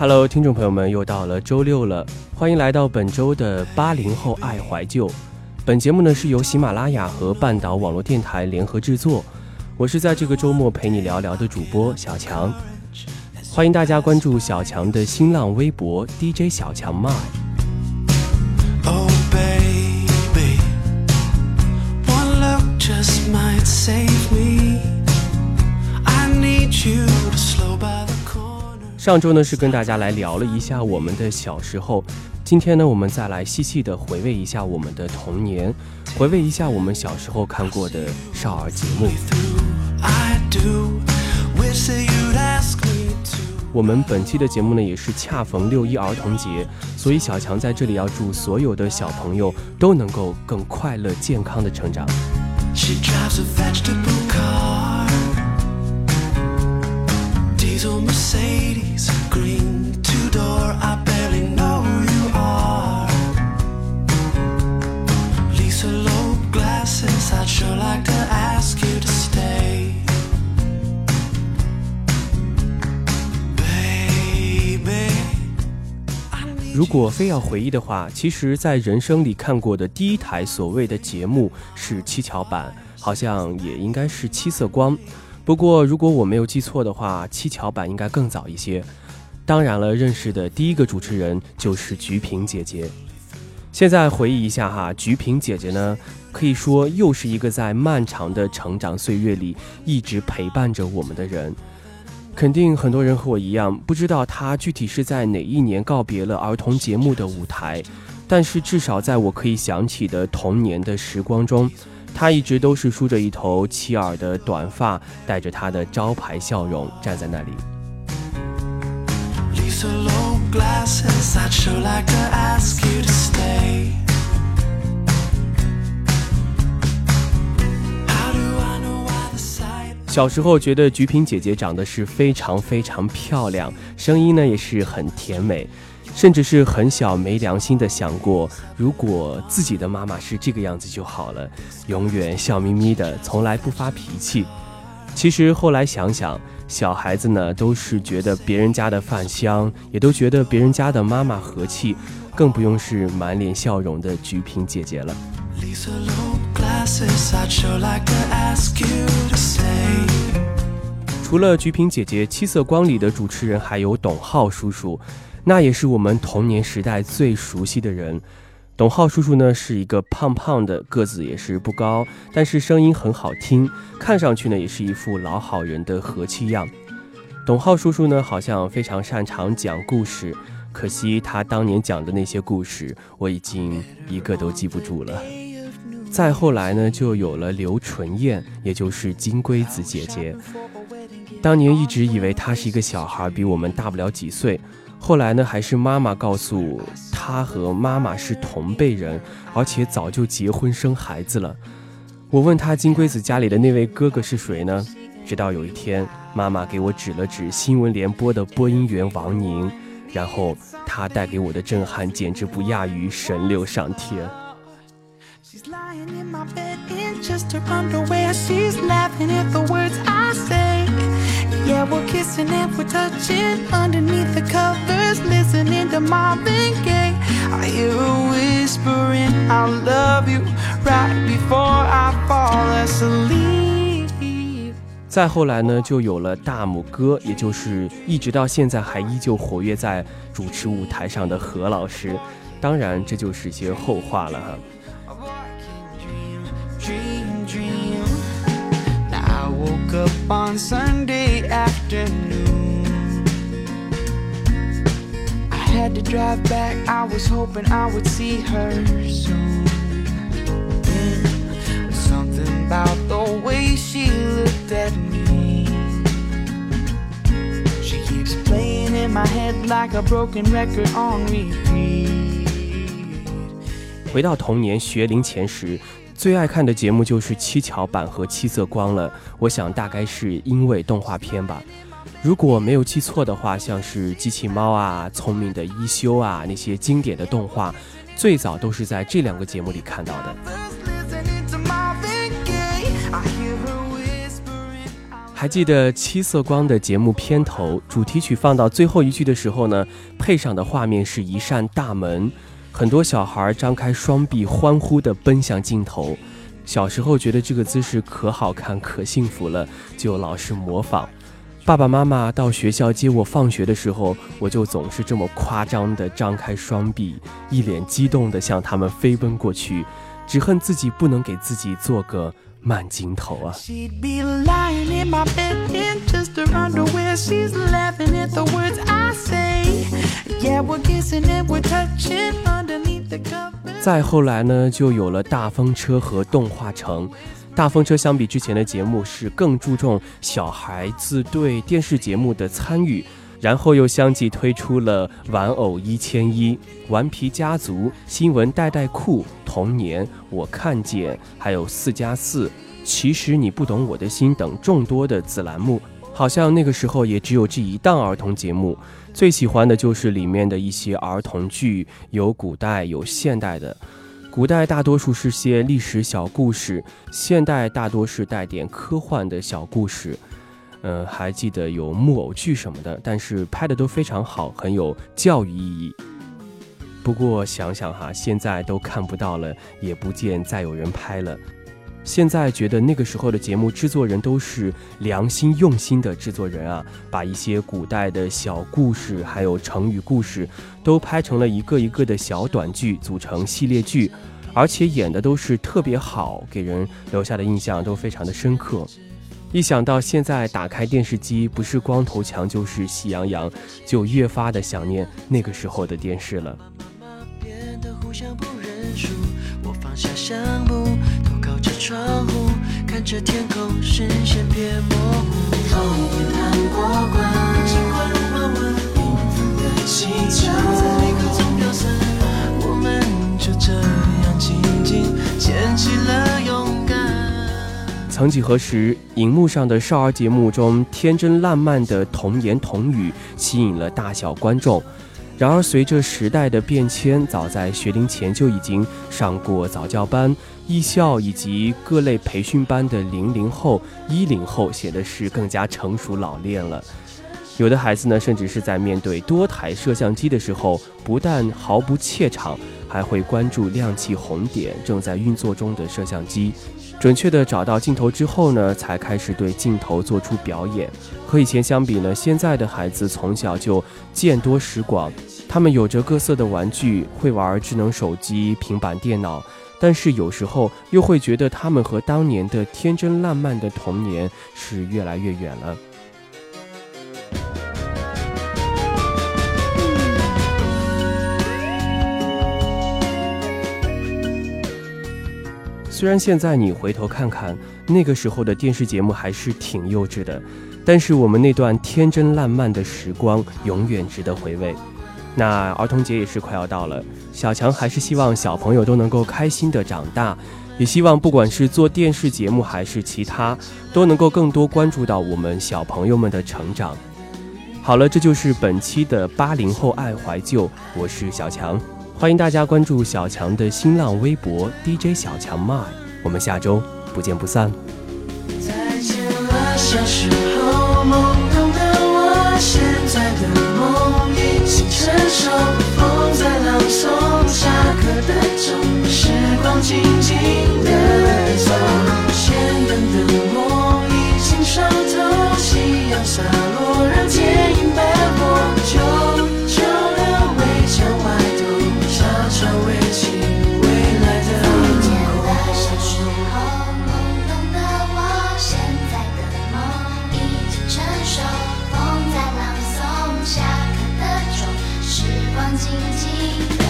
Hello，听众朋友们，又到了周六了，欢迎来到本周的八零后爱怀旧。本节目呢是由喜马拉雅和半岛网络电台联合制作，我是在这个周末陪你聊聊的主播小强，欢迎大家关注小强的新浪微博 DJ 小强 My。上周呢是跟大家来聊了一下我们的小时候，今天呢我们再来细细的回味一下我们的童年，回味一下我们小时候看过的少儿节目。我们本期的节目呢也是恰逢六一儿童节，所以小强在这里要祝所有的小朋友都能够更快乐健康的成长。So Mercedes green to door，I barely know who you are. 如果非要回忆的话，其实，在人生里看过的第一台所谓的节目是七巧板，好像也应该是七色光。不过，如果我没有记错的话，七巧板应该更早一些。当然了，认识的第一个主持人就是菊萍姐姐。现在回忆一下哈，菊萍姐姐呢，可以说又是一个在漫长的成长岁月里一直陪伴着我们的人。肯定很多人和我一样，不知道她具体是在哪一年告别了儿童节目的舞台，但是至少在我可以想起的童年的时光中。他一直都是梳着一头齐耳的短发，带着他的招牌笑容站在那里。小时候觉得菊萍姐姐长得是非常非常漂亮，声音呢也是很甜美。甚至是很小没良心的想过，如果自己的妈妈是这个样子就好了，永远笑眯眯的，从来不发脾气。其实后来想想，小孩子呢都是觉得别人家的饭香，也都觉得别人家的妈妈和气，更不用是满脸笑容的菊萍姐姐了。除了菊萍姐姐，《七色光》里的主持人还有董浩叔叔。那也是我们童年时代最熟悉的人，董浩叔叔呢是一个胖胖的，个子也是不高，但是声音很好听，看上去呢也是一副老好人的和气样。董浩叔叔呢好像非常擅长讲故事，可惜他当年讲的那些故事我已经一个都记不住了。再后来呢就有了刘纯燕，也就是金龟子姐姐，当年一直以为她是一个小孩，比我们大不了几岁。后来呢，还是妈妈告诉他和妈妈是同辈人，而且早就结婚生孩子了。我问他金龟子家里的那位哥哥是谁呢？直到有一天，妈妈给我指了指新闻联播的播音员王宁，然后他带给我的震撼简直不亚于神六上天。Yeah, we're kissing and we're touching underneath the covers, listening to Marvin Gaye. I hear a whispering, I love you right before I fall asleep. 再后来呢，就有了大拇哥，也就是一直到现在还依旧活跃在主持舞台上的何老师。当然，这就是些后话了哈。up on Sunday afternoon. I had to drive back, I was hoping I would see her soon. Mm, something about the way she looked at me. She keeps playing in my head like a broken record on repeat. 回到童年学龄前时， 最爱看的节目就是七巧板和七色光了，我想大概是因为动画片吧。如果没有记错的话，像是机器猫啊、聪明的一休啊那些经典的动画，最早都是在这两个节目里看到的。还记得《七色光》的节目片头主题曲放到最后一句的时候呢，配上的画面是一扇大门，很多小孩张开双臂欢呼地奔向镜头。小时候觉得这个姿势可好看、可幸福了，就老是模仿。爸爸妈妈到学校接我放学的时候，我就总是这么夸张地张开双臂，一脸激动地向他们飞奔过去，只恨自己不能给自己做个。慢镜头啊！再后来呢，就有了大风车和动画城。大风车相比之前的节目是更注重小孩子对电视节目的参与，然后又相继推出了玩偶一千一、顽皮家族、新闻代代酷。童年，我看见，还有四加四，其实你不懂我的心等众多的子栏目，好像那个时候也只有这一档儿童节目。最喜欢的就是里面的一些儿童剧，有古代有现代的。古代大多数是些历史小故事，现代大多是带点科幻的小故事。嗯，还记得有木偶剧什么的，但是拍的都非常好，很有教育意义。不过想想哈，现在都看不到了，也不见再有人拍了。现在觉得那个时候的节目制作人都是良心用心的制作人啊，把一些古代的小故事，还有成语故事，都拍成了一个一个的小短剧，组成系列剧，而且演的都是特别好，给人留下的印象都非常的深刻。一想到现在打开电视机，不是光头强就是喜羊羊，就越发的想念那个时候的电视了变得互。相不认输，我放下相，窗户，看着天空，视线变模糊。头也探过关，尽管花纹缤纷的气球，在离合中飘散，我们就这样静静牵起了勇敢。曾几何时，荧幕上的少儿节目中天真烂漫的童言童语，吸引了大小观众。然而，随着时代的变迁，早在学龄前就已经上过早教班、艺校以及各类培训班的零零后、一零后，显得是更加成熟老练了。有的孩子呢，甚至是在面对多台摄像机的时候，不但毫不怯场，还会关注亮起红点正在运作中的摄像机。准确的找到镜头之后呢，才开始对镜头做出表演。和以前相比呢，现在的孩子从小就见多识广，他们有着各色的玩具，会玩智能手机、平板电脑，但是有时候又会觉得他们和当年的天真烂漫的童年是越来越远了。虽然现在你回头看看，那个时候的电视节目还是挺幼稚的，但是我们那段天真烂漫的时光永远值得回味。那儿童节也是快要到了，小强还是希望小朋友都能够开心的长大，也希望不管是做电视节目还是其他，都能够更多关注到我们小朋友们的成长。好了，这就是本期的八零后爱怀旧，我是小强。欢迎大家关注小强的新浪微博 DJ 小强 my，我们下周不见不散。再见了，小时候懵懂的我，现在的梦已经成熟。风在朗诵下课的钟，时光静静的走，先等的我。静静。